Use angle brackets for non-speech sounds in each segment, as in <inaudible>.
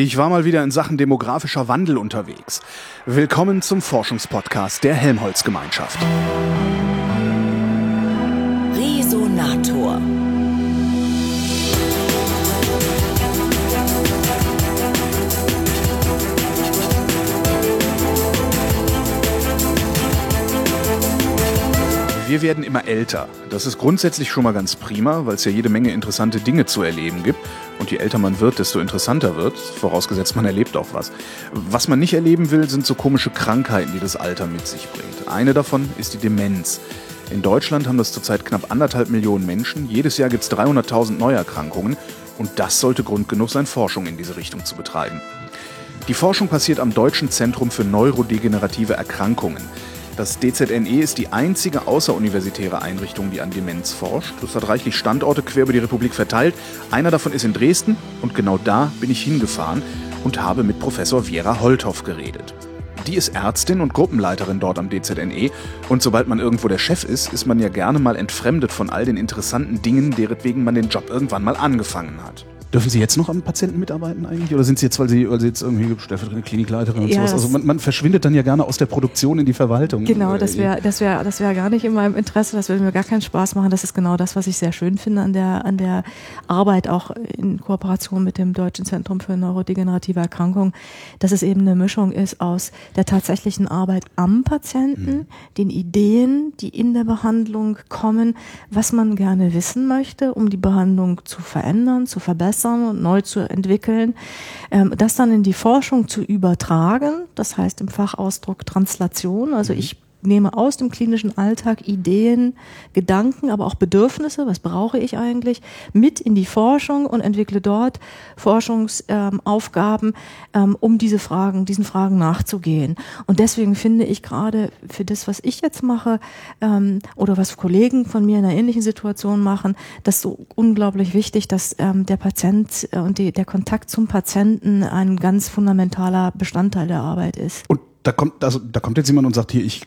Ich war mal wieder in Sachen demografischer Wandel unterwegs. Willkommen zum Forschungspodcast der Helmholtz-Gemeinschaft. Resonator. Wir werden immer älter. Das ist grundsätzlich schon mal ganz prima, weil es ja jede Menge interessante Dinge zu erleben gibt. Und je älter man wird, desto interessanter wird, vorausgesetzt man erlebt auch was. Was man nicht erleben will, sind so komische Krankheiten, die das Alter mit sich bringt. Eine davon ist die Demenz. In Deutschland haben das zurzeit knapp anderthalb Millionen Menschen. Jedes Jahr gibt es 300.000 Neuerkrankungen. Und das sollte Grund genug sein, Forschung in diese Richtung zu betreiben. Die Forschung passiert am Deutschen Zentrum für neurodegenerative Erkrankungen. Das DZNE ist die einzige außeruniversitäre Einrichtung, die an Demenz forscht. Es hat reichlich Standorte quer über die Republik verteilt. Einer davon ist in Dresden und genau da bin ich hingefahren und habe mit Professor Viera Holthoff geredet. Die ist Ärztin und Gruppenleiterin dort am DZNE und sobald man irgendwo der Chef ist, ist man ja gerne mal entfremdet von all den interessanten Dingen, deretwegen man den Job irgendwann mal angefangen hat. Dürfen Sie jetzt noch am Patienten mitarbeiten eigentlich? Oder sind Sie jetzt, weil Sie, weil Sie jetzt irgendwie stellvertretende Klinikleiterin und ja, sowas? Also man, man, verschwindet dann ja gerne aus der Produktion in die Verwaltung. Genau, das äh, wäre das wäre, das wäre gar nicht in meinem Interesse. Das würde mir gar keinen Spaß machen. Das ist genau das, was ich sehr schön finde an der, an der Arbeit, auch in Kooperation mit dem Deutschen Zentrum für neurodegenerative Erkrankungen, dass es eben eine Mischung ist aus der tatsächlichen Arbeit am Patienten, mhm. den Ideen, die in der Behandlung kommen, was man gerne wissen möchte, um die Behandlung zu verändern, zu verbessern verbessern und neu zu entwickeln, ähm, das dann in die Forschung zu übertragen, das heißt im Fachausdruck Translation, also mhm. ich nehme aus dem klinischen Alltag Ideen, Gedanken, aber auch Bedürfnisse, was brauche ich eigentlich, mit in die Forschung und entwickle dort Forschungsaufgaben, ähm, um diese Fragen, diesen Fragen nachzugehen. Und deswegen finde ich gerade für das, was ich jetzt mache, ähm, oder was Kollegen von mir in einer ähnlichen Situation machen, das so unglaublich wichtig, dass ähm, der Patient äh, und die, der Kontakt zum Patienten ein ganz fundamentaler Bestandteil der Arbeit ist. Und da kommt, also da kommt jetzt jemand und sagt hier, ich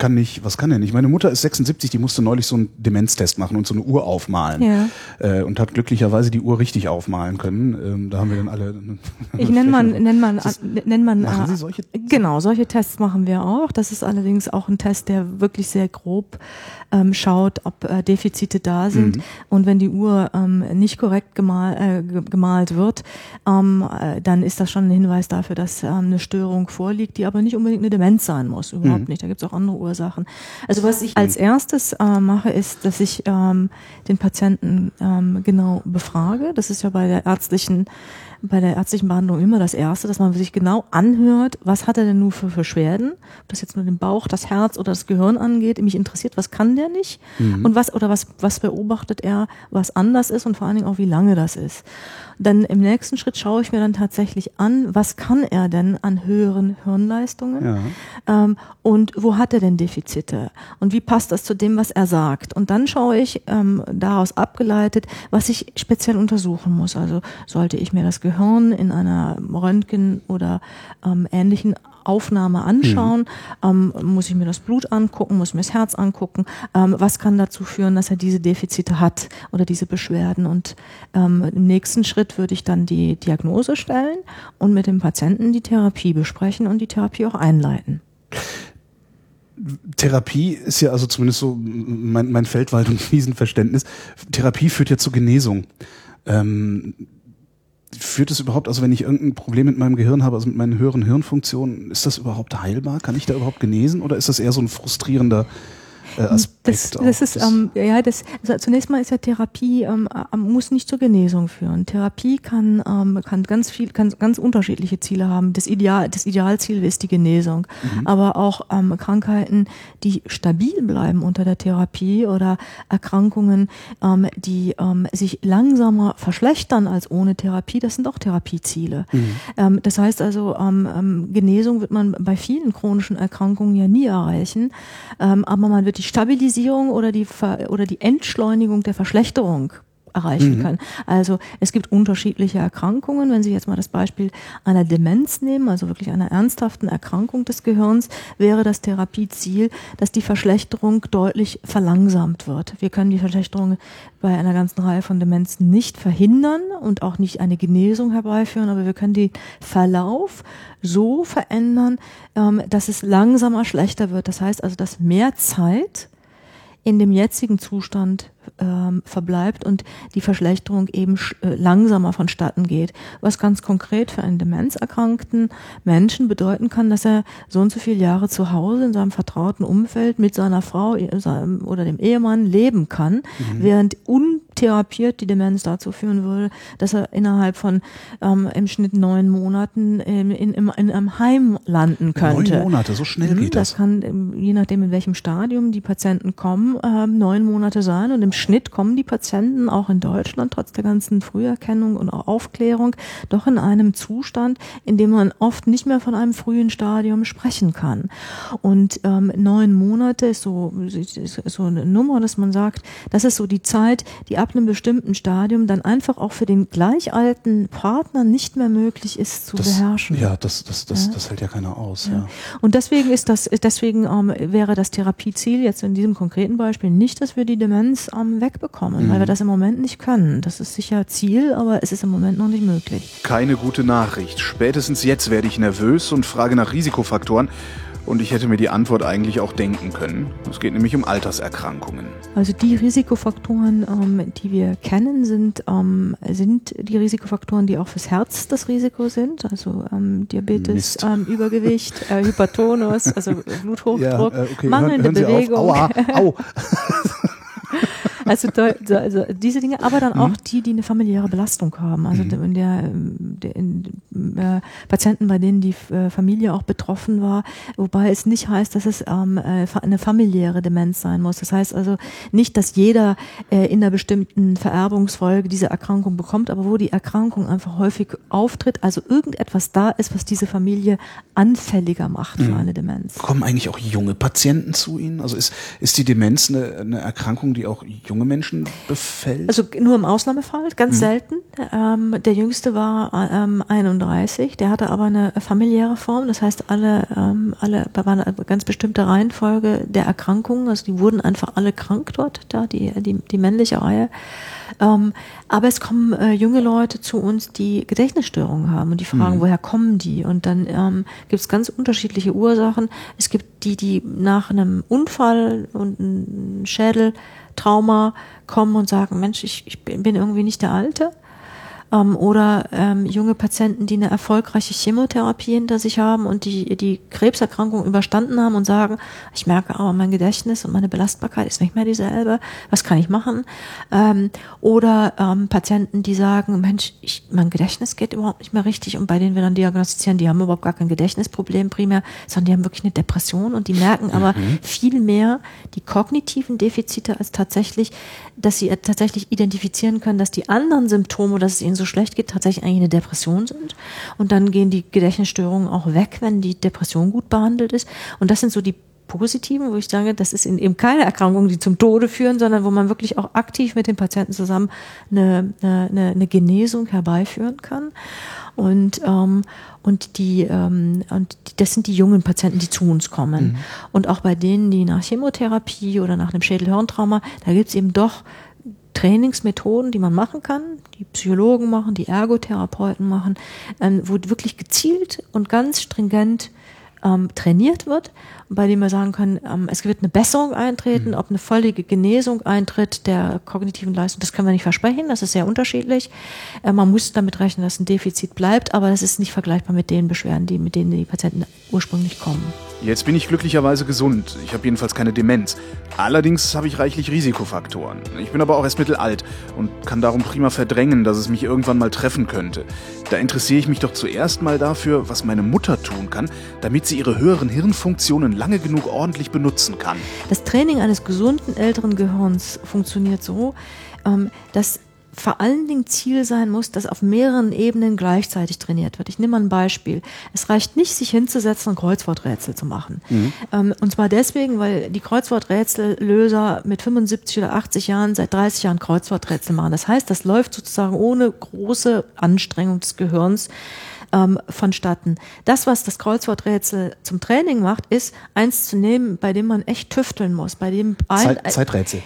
kann nicht, was kann er nicht? Meine Mutter ist 76, die musste neulich so einen Demenztest machen und so eine Uhr aufmalen. Ja. Äh, und hat glücklicherweise die Uhr richtig aufmalen können. Ähm, da haben wir dann alle. Ich nenne man, nenn man, <laughs> nenn man. Machen Sie solche? Genau, solche Tests machen wir auch. Das ist allerdings auch ein Test, der wirklich sehr grob ähm, schaut, ob äh, Defizite da sind. Mhm. Und wenn die Uhr ähm, nicht korrekt gemal, äh, gemalt wird, ähm, äh, dann ist das schon ein Hinweis dafür, dass ähm, eine Störung vorliegt, die aber nicht unbedingt eine Demenz sein muss. Überhaupt mhm. nicht. Da gibt es auch andere Uhren Ursachen. Also was ich als erstes äh, mache, ist, dass ich ähm, den Patienten ähm, genau befrage. Das ist ja bei der ärztlichen bei der ärztlichen Behandlung immer das Erste, dass man sich genau anhört, was hat er denn nur für Beschwerden, ob das jetzt nur den Bauch, das Herz oder das Gehirn angeht. Mich interessiert, was kann der nicht mhm. und was oder was was beobachtet er, was anders ist und vor allen Dingen auch wie lange das ist. Dann im nächsten Schritt schaue ich mir dann tatsächlich an, was kann er denn an höheren Hirnleistungen ja. ähm, und wo hat er denn Defizite und wie passt das zu dem, was er sagt. Und dann schaue ich ähm, daraus abgeleitet, was ich speziell untersuchen muss. Also sollte ich mir das Gehirn in einer Röntgen oder ähm, ähnlichen Aufnahme anschauen, mhm. ähm, muss ich mir das Blut angucken, muss mir das Herz angucken, ähm, was kann dazu führen, dass er diese Defizite hat oder diese Beschwerden. Und ähm, im nächsten Schritt würde ich dann die Diagnose stellen und mit dem Patienten die Therapie besprechen und die Therapie auch einleiten. Therapie ist ja also zumindest so mein, mein Feldwald- und Wiesenverständnis. Therapie führt ja zur Genesung. Ähm, führt es überhaupt, also wenn ich irgendein Problem mit meinem Gehirn habe, also mit meinen höheren Hirnfunktionen, ist das überhaupt heilbar? Kann ich da überhaupt genesen oder ist das eher so ein frustrierender Aspekt. Das, das ist, ähm, ja, das, also zunächst mal ist ja Therapie, ähm, äh, muss nicht zur Genesung führen. Therapie kann, ähm, kann ganz viel, kann ganz unterschiedliche Ziele haben. Das Ideal, das Idealziel ist die Genesung. Mhm. Aber auch ähm, Krankheiten, die stabil bleiben unter der Therapie oder Erkrankungen, ähm, die ähm, sich langsamer verschlechtern als ohne Therapie, das sind auch Therapieziele. Mhm. Ähm, das heißt also, ähm, ähm Genesung wird man bei vielen chronischen Erkrankungen ja nie erreichen, ähm, aber man wird die Stabilisierung oder die, Ver oder die Entschleunigung der Verschlechterung erreichen mhm. können. Also es gibt unterschiedliche Erkrankungen. Wenn Sie jetzt mal das Beispiel einer Demenz nehmen, also wirklich einer ernsthaften Erkrankung des Gehirns, wäre das Therapieziel, dass die Verschlechterung deutlich verlangsamt wird. Wir können die Verschlechterung bei einer ganzen Reihe von Demenzen nicht verhindern und auch nicht eine Genesung herbeiführen, aber wir können den Verlauf so verändern, ähm, dass es langsamer schlechter wird. Das heißt also, dass mehr Zeit in dem jetzigen Zustand ähm, verbleibt und die Verschlechterung eben äh, langsamer vonstatten geht. Was ganz konkret für einen demenzerkrankten Menschen bedeuten kann, dass er so und so viele Jahre zu Hause in seinem vertrauten Umfeld mit seiner Frau oder dem Ehemann leben kann, mhm. während untherapiert die Demenz dazu führen würde, dass er innerhalb von ähm, im Schnitt neun Monaten in, in, in, in einem Heim landen könnte. Neun Monate, so schnell mhm, geht das. Das kann, ähm, je nachdem in welchem Stadium die Patienten kommen, ähm, neun Monate sein und im Schnitt kommen die Patienten auch in Deutschland trotz der ganzen Früherkennung und auch Aufklärung doch in einem Zustand, in dem man oft nicht mehr von einem frühen Stadium sprechen kann. Und ähm, neun Monate ist so, ist so eine Nummer, dass man sagt, das ist so die Zeit, die ab einem bestimmten Stadium dann einfach auch für den gleich alten Partner nicht mehr möglich ist zu das, beherrschen. Ja, das, das, das, ja. das hält ja keiner aus. Ja. ja. Und deswegen ist das, deswegen ähm, wäre das Therapieziel jetzt in diesem konkreten Beispiel nicht, dass wir die Demenz ähm, wegbekommen bekommen, mhm. weil wir das im Moment nicht können. Das ist sicher Ziel, aber es ist im Moment noch nicht möglich. Keine gute Nachricht. Spätestens jetzt werde ich nervös und frage nach Risikofaktoren. Und ich hätte mir die Antwort eigentlich auch denken können. Es geht nämlich um Alterserkrankungen. Also die Risikofaktoren, ähm, die wir kennen, sind, ähm, sind die Risikofaktoren, die auch fürs Herz das Risiko sind. Also ähm, Diabetes, ähm, Übergewicht, äh, Hypertonus, also <laughs> Bluthochdruck, ja, äh, okay. mangelnde hören, hören Bewegung. Aua, au. <laughs> <laughs> Also, also diese Dinge, aber dann auch mhm. die, die eine familiäre Belastung haben. Also mhm. in der, der in, äh, Patienten, bei denen die äh, Familie auch betroffen war, wobei es nicht heißt, dass es ähm, äh, eine familiäre Demenz sein muss. Das heißt also nicht, dass jeder äh, in einer bestimmten Vererbungsfolge diese Erkrankung bekommt, aber wo die Erkrankung einfach häufig auftritt, also irgendetwas da ist, was diese Familie anfälliger macht für mhm. eine Demenz. Kommen eigentlich auch junge Patienten zu Ihnen? Also ist, ist die Demenz eine, eine Erkrankung, die auch junge junge Menschen befällt? Also nur im Ausnahmefall, ganz mhm. selten. Ähm, der jüngste war ähm, 31, der hatte aber eine familiäre Form, das heißt alle, ähm, alle war eine ganz bestimmte Reihenfolge der Erkrankungen, also die wurden einfach alle krank dort, da die, die, die männliche Reihe. Ähm, aber es kommen äh, junge Leute zu uns, die Gedächtnisstörungen haben und die fragen, mhm. woher kommen die? Und dann ähm, gibt es ganz unterschiedliche Ursachen. Es gibt die, die nach einem Unfall und einem Schädeltrauma kommen und sagen, Mensch, ich, ich bin irgendwie nicht der Alte ähm, oder ähm, junge Patienten, die eine erfolgreiche Chemotherapie hinter sich haben und die die Krebserkrankung überstanden haben und sagen, ich merke aber mein Gedächtnis und meine Belastbarkeit ist nicht mehr dieselbe, was kann ich machen? Ähm, oder ähm, Patienten, die sagen, Mensch, ich, mein Gedächtnis geht überhaupt nicht mehr richtig und bei denen wir dann diagnostizieren, die haben überhaupt gar kein Gedächtnisproblem primär, sondern die haben wirklich eine Depression und die merken aber mhm. viel mehr die kognitiven Defizite als tatsächlich, dass sie tatsächlich identifizieren können, dass die anderen Symptome, dass es ihnen so schlecht geht, tatsächlich eigentlich eine Depression sind. Und dann gehen die Gedächtnisstörungen auch weg, wenn die Depression gut behandelt ist. Und das sind so die positiven, wo ich sage, das ist eben keine Erkrankung, die zum Tode führen, sondern wo man wirklich auch aktiv mit den Patienten zusammen eine, eine, eine Genesung herbeiführen kann. Und, ähm, und, die, ähm, und das sind die jungen Patienten, die zu uns kommen. Mhm. Und auch bei denen, die nach Chemotherapie oder nach einem Schädelhirntrauma, da gibt es eben doch Trainingsmethoden, die man machen kann, die Psychologen machen, die Ergotherapeuten machen, ähm, wo wirklich gezielt und ganz stringent ähm, trainiert wird, bei dem wir sagen können, ähm, es wird eine Besserung eintreten, mhm. ob eine völlige Genesung eintritt der kognitiven Leistung, das können wir nicht versprechen, das ist sehr unterschiedlich. Äh, man muss damit rechnen, dass ein Defizit bleibt, aber das ist nicht vergleichbar mit den Beschwerden, die, mit denen die Patienten ursprünglich kommen. Jetzt bin ich glücklicherweise gesund. Ich habe jedenfalls keine Demenz. Allerdings habe ich reichlich Risikofaktoren. Ich bin aber auch erst mittelalt und kann darum prima verdrängen, dass es mich irgendwann mal treffen könnte. Da interessiere ich mich doch zuerst mal dafür, was meine Mutter tun kann, damit sie ihre höheren Hirnfunktionen lange genug ordentlich benutzen kann. Das Training eines gesunden älteren Gehirns funktioniert so, ähm, dass vor allen Dingen Ziel sein muss, dass auf mehreren Ebenen gleichzeitig trainiert wird. Ich nehme mal ein Beispiel. Es reicht nicht, sich hinzusetzen und Kreuzworträtsel zu machen. Mhm. Ähm, und zwar deswegen, weil die Kreuzworträtsellöser mit 75 oder 80 Jahren seit 30 Jahren Kreuzworträtsel machen. Das heißt, das läuft sozusagen ohne große Anstrengung des Gehirns ähm, vonstatten. Das, was das Kreuzworträtsel zum Training macht, ist eins zu nehmen, bei dem man echt tüfteln muss, bei dem ein, Zeit, Zeiträtsel.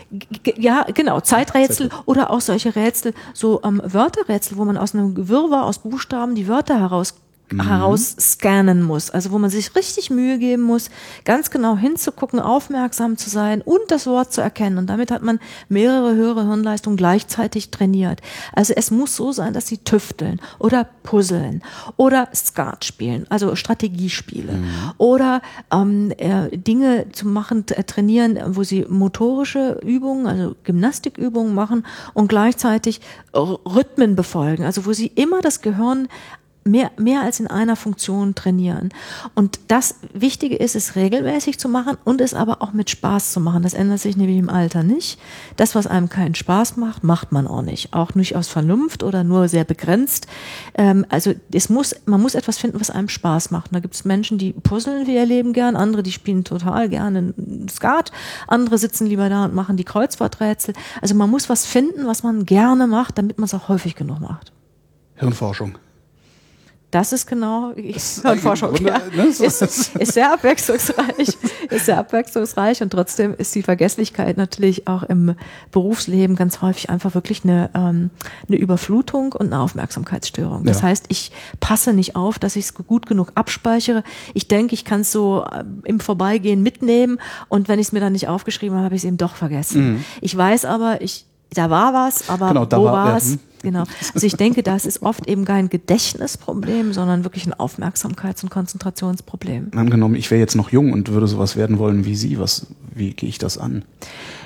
Ja, genau, Zeiträtsel Zeiträtsel. oder auch solche Rätsel, so ähm, Wörterrätsel, wo man aus einem Gewirrwarr aus Buchstaben die Wörter heraus mhm. herausscannen muss. Also wo man sich richtig Mühe geben muss, ganz genau hinzugucken, aufmerksam zu sein und das Wort zu erkennen. Und damit hat man mehrere höhere Hirnleistungen gleichzeitig trainiert. Also es muss so sein, dass sie tüfteln oder puzzeln oder Skat spielen, also Strategiespiele mhm. oder ähm, äh, Dinge zu machen, äh, trainieren, wo sie motorische Übungen, also Gymnastikübungen machen und gleichzeitig Rhythmen befolgen, also wo sie immer das Gehirn mehr, mehr als in einer Funktion trainieren. Und das Wichtige ist, es regelmäßig zu machen und es aber auch mit Spaß zu machen. Das ändert sich nämlich im Alter nicht. Das, was einem keinen Spaß macht, macht man auch nicht. Auch nicht aus Vernunft oder nur sehr begrenzt. Ähm, also es muss, man muss etwas finden, was einem Spaß macht. Und da gibt es Menschen, die puzzeln wie ihr Leben gern, andere, die spielen total gerne Skat, andere sitzen lieber da und machen die Kreuzworträtsel. Also man muss was finden, was man gerne macht, damit man es auch häufig genug macht. Hirnforschung. Das ist genau Hirnforschung. Ja. ne? so ist, ist sehr abwechslungsreich, ist sehr abwechslungsreich und trotzdem ist die Vergesslichkeit natürlich auch im Berufsleben ganz häufig einfach wirklich eine, ähm, eine Überflutung und eine Aufmerksamkeitsstörung. Das ja. heißt, ich passe nicht auf, dass ich es gut genug abspeichere. Ich denke, ich kann es so äh, im Vorbeigehen mitnehmen und wenn ich es mir dann nicht aufgeschrieben habe, habe ich es eben doch vergessen. Mhm. Ich weiß aber, ich da war was, aber genau, wo war es? Ja, hm. Genau. Also ich denke, das ist oft eben kein Gedächtnisproblem, sondern wirklich ein Aufmerksamkeits- und Konzentrationsproblem. Angenommen, ich wäre jetzt noch jung und würde sowas werden wollen wie Sie. Was, wie gehe ich das an?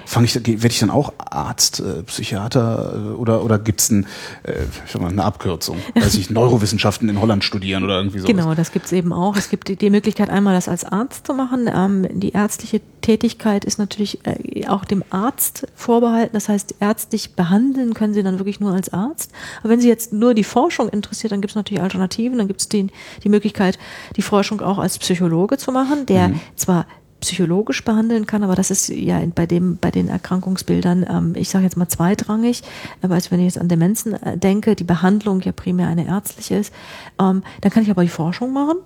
Fange ich, werde ich dann auch Arzt, äh, Psychiater äh, oder oder gibt's ein, äh, ich mal, eine Abkürzung? <laughs> Weiß ich, Neurowissenschaften in Holland studieren oder irgendwie so. Genau, das gibt's eben auch. Es gibt die, die Möglichkeit, einmal das als Arzt zu machen. Ähm, die ärztliche Tätigkeit ist natürlich äh, auch dem Arzt vorbehalten. Das heißt, ärztlich behandeln können Sie dann wirklich nur als Arzt. Aber wenn Sie jetzt nur die Forschung interessiert, dann gibt's natürlich Alternativen. Dann gibt's die, die Möglichkeit, die Forschung auch als Psychologe zu machen, der mhm. zwar psychologisch behandeln kann, aber das ist ja bei dem bei den Erkrankungsbildern, ähm, ich sage jetzt mal zweitrangig, aber als wenn ich jetzt an Demenzen äh, denke, die Behandlung ja primär eine ärztliche ist, ähm, dann kann ich aber die Forschung machen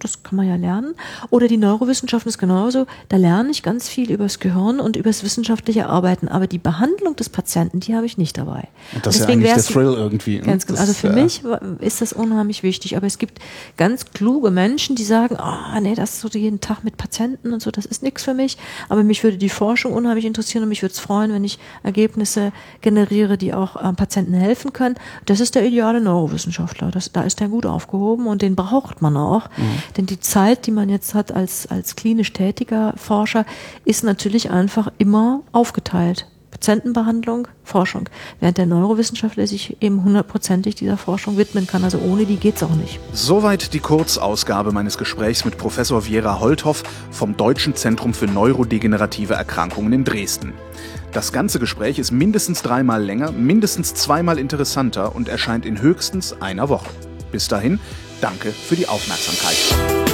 das kann man ja lernen. Oder die Neurowissenschaften ist genauso. Da lerne ich ganz viel über das Gehirn und über das wissenschaftliche Arbeiten. Aber die Behandlung des Patienten, die habe ich nicht dabei. Und das Deswegen ist ja eigentlich der Thrill irgendwie. Ne? Ganz genau. Also für mich ist das unheimlich wichtig. Aber es gibt ganz kluge Menschen, die sagen, ah, oh, nee, das ist so jeden Tag mit Patienten und so, das ist nichts für mich. Aber mich würde die Forschung unheimlich interessieren und mich würde es freuen, wenn ich Ergebnisse generiere, die auch äh, Patienten helfen können. Das ist der ideale Neurowissenschaftler. Das, da ist der gut aufgehoben und den braucht man auch. Mhm. Denn die Zeit, die man jetzt hat als, als klinisch tätiger Forscher, ist natürlich einfach immer aufgeteilt. Patientenbehandlung, Forschung. Während der Neurowissenschaftler sich eben hundertprozentig dieser Forschung widmen kann. Also ohne die geht's auch nicht. Soweit die Kurzausgabe meines Gesprächs mit Professor Viera Holthoff vom Deutschen Zentrum für Neurodegenerative Erkrankungen in Dresden. Das ganze Gespräch ist mindestens dreimal länger, mindestens zweimal interessanter und erscheint in höchstens einer Woche. Bis dahin, Danke für die Aufmerksamkeit.